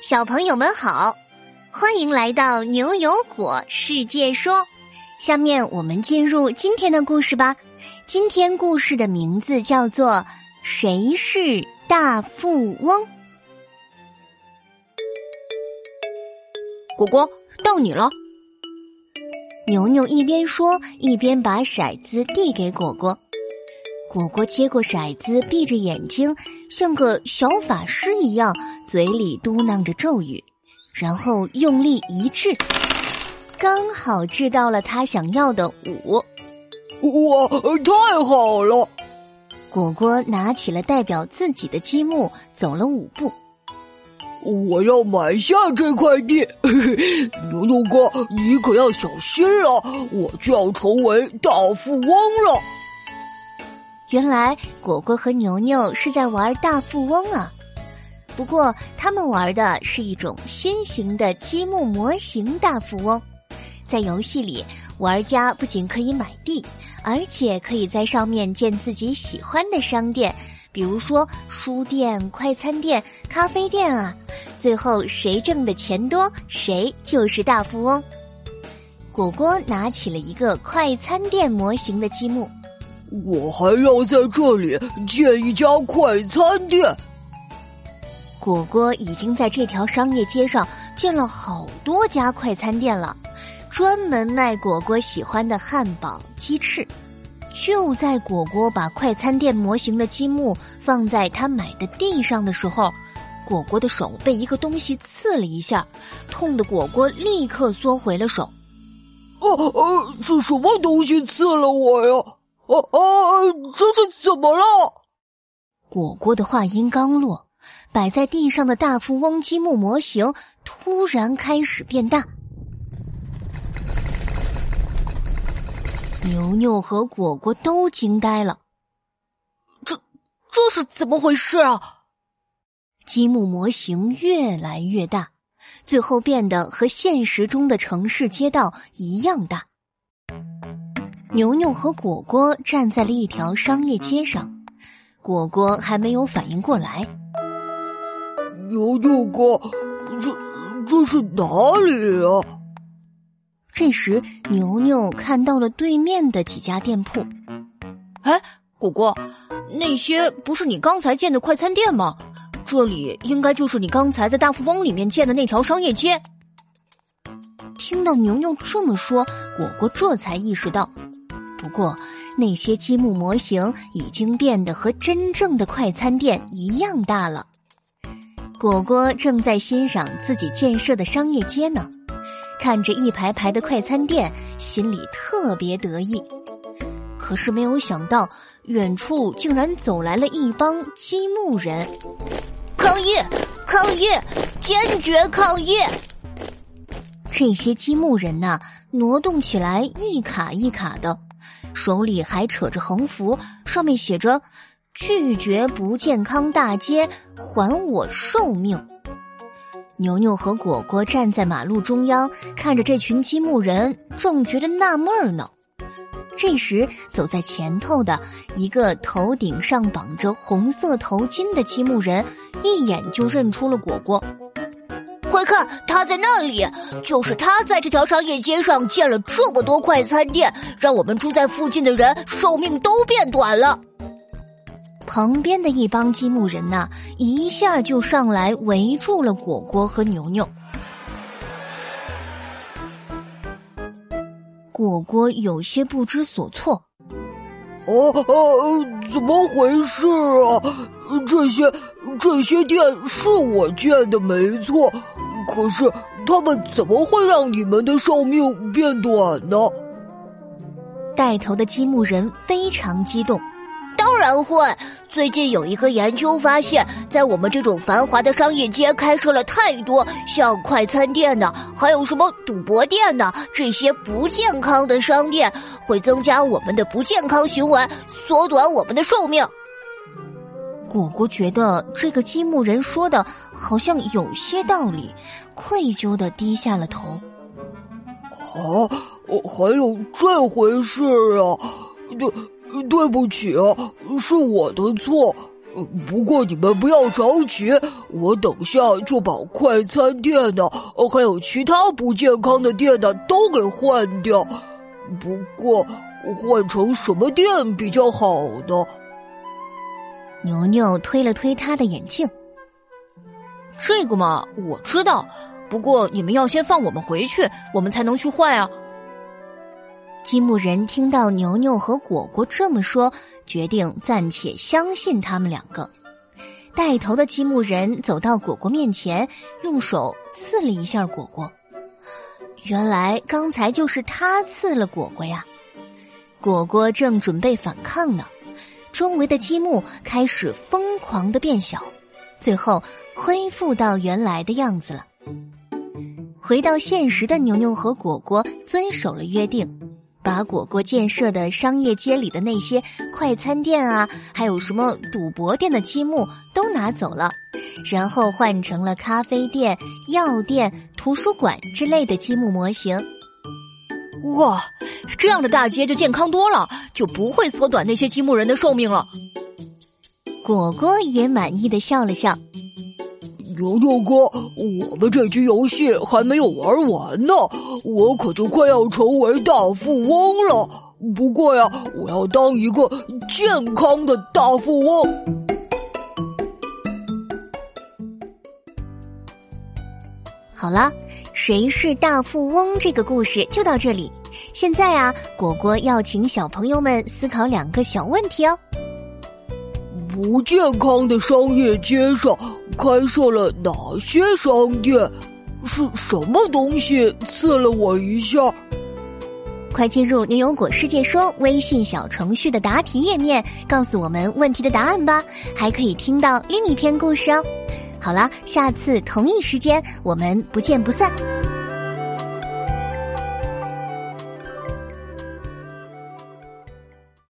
小朋友们好，欢迎来到牛油果世界说。下面我们进入今天的故事吧。今天故事的名字叫做《谁是大富翁》。果果，到你了。牛牛一边说，一边把骰子递给果果。果果接过骰子，闭着眼睛，像个小法师一样，嘴里嘟囔着咒语，然后用力一掷，刚好掷到了他想要的五。哇，太好了！果果拿起了代表自己的积木，走了五步。我要买下这块地，牛牛哥，你可要小心了，我就要成为大富翁了。原来果果和牛牛是在玩大富翁啊，不过他们玩的是一种新型的积木模型大富翁。在游戏里，玩家不仅可以买地，而且可以在上面建自己喜欢的商店，比如说书店、快餐店、咖啡店啊。最后谁挣的钱多，谁就是大富翁。果果拿起了一个快餐店模型的积木。我还要在这里建一家快餐店。果果已经在这条商业街上建了好多家快餐店了，专门卖果果喜欢的汉堡、鸡翅。就在果果把快餐店模型的积木放在他买的地上的时候，果果的手被一个东西刺了一下，痛的果果立刻缩回了手。哦哦，是什么东西刺了我呀？哦哦，这是怎么了？果果的话音刚落，摆在地上的大富翁积木模型突然开始变大。牛牛和果果都惊呆了，这这是怎么回事啊？积木模型越来越大，最后变得和现实中的城市街道一样大。牛牛和果果站在了一条商业街上，果果还没有反应过来。牛牛哥，这这是哪里啊？这时，牛牛看到了对面的几家店铺。哎，果果，那些不是你刚才建的快餐店吗？这里应该就是你刚才在大富翁里面建的那条商业街。听到牛牛这么说，果果这才意识到。不过，那些积木模型已经变得和真正的快餐店一样大了。果果正在欣赏自己建设的商业街呢，看着一排排的快餐店，心里特别得意。可是没有想到，远处竟然走来了一帮积木人，抗议！抗议！坚决抗议！这些积木人呐，挪动起来一卡一卡的。手里还扯着横幅，上面写着“拒绝不健康大街，还我寿命”。牛牛和果果站在马路中央，看着这群积木人，正觉得纳闷儿呢。这时，走在前头的一个头顶上绑着红色头巾的积木人，一眼就认出了果果。快看，他在那里！就是他在这条商业街上建了这么多快餐店，让我们住在附近的人寿命都变短了。旁边的一帮积木人呐，一下就上来围住了果果和牛牛。果果有些不知所措。哦哦，怎么回事啊？这些这些店是我建的，没错。可是他们怎么会让你们的寿命变短呢？带头的积木人非常激动。当然会！最近有一个研究发现，在我们这种繁华的商业街开设了太多像快餐店的，还有什么赌博店的这些不健康的商店，会增加我们的不健康行为，缩短我们的寿命。果果觉得这个积木人说的好像有些道理，愧疚的低下了头。啊，还有这回事啊？对。对不起，是我的错。不过你们不要着急，我等下就把快餐店的，还有其他不健康的店的，都给换掉。不过换成什么店比较好呢？牛牛推了推他的眼镜。这个嘛，我知道。不过你们要先放我们回去，我们才能去换啊。积木人听到牛牛和果果这么说，决定暂且相信他们两个。带头的积木人走到果果面前，用手刺了一下果果。原来刚才就是他刺了果果呀！果果正准备反抗呢，周围的积木开始疯狂的变小，最后恢复到原来的样子了。回到现实的牛牛和果果遵守了约定。把果果建设的商业街里的那些快餐店啊，还有什么赌博店的积木都拿走了，然后换成了咖啡店、药店、图书馆之类的积木模型。哇，这样的大街就健康多了，就不会缩短那些积木人的寿命了。果果也满意的笑了笑。牛牛哥，我们这局游戏还没有玩完呢，我可就快要成为大富翁了。不过呀，我要当一个健康的大富翁。好了，谁是大富翁这个故事就到这里。现在啊，果果要请小朋友们思考两个小问题哦。不健康的商业街上。开设了哪些商店？是什么东西刺了我一下？快进入牛油果世界说微信小程序的答题页面，告诉我们问题的答案吧！还可以听到另一篇故事哦。好了，下次同一时间我们不见不散。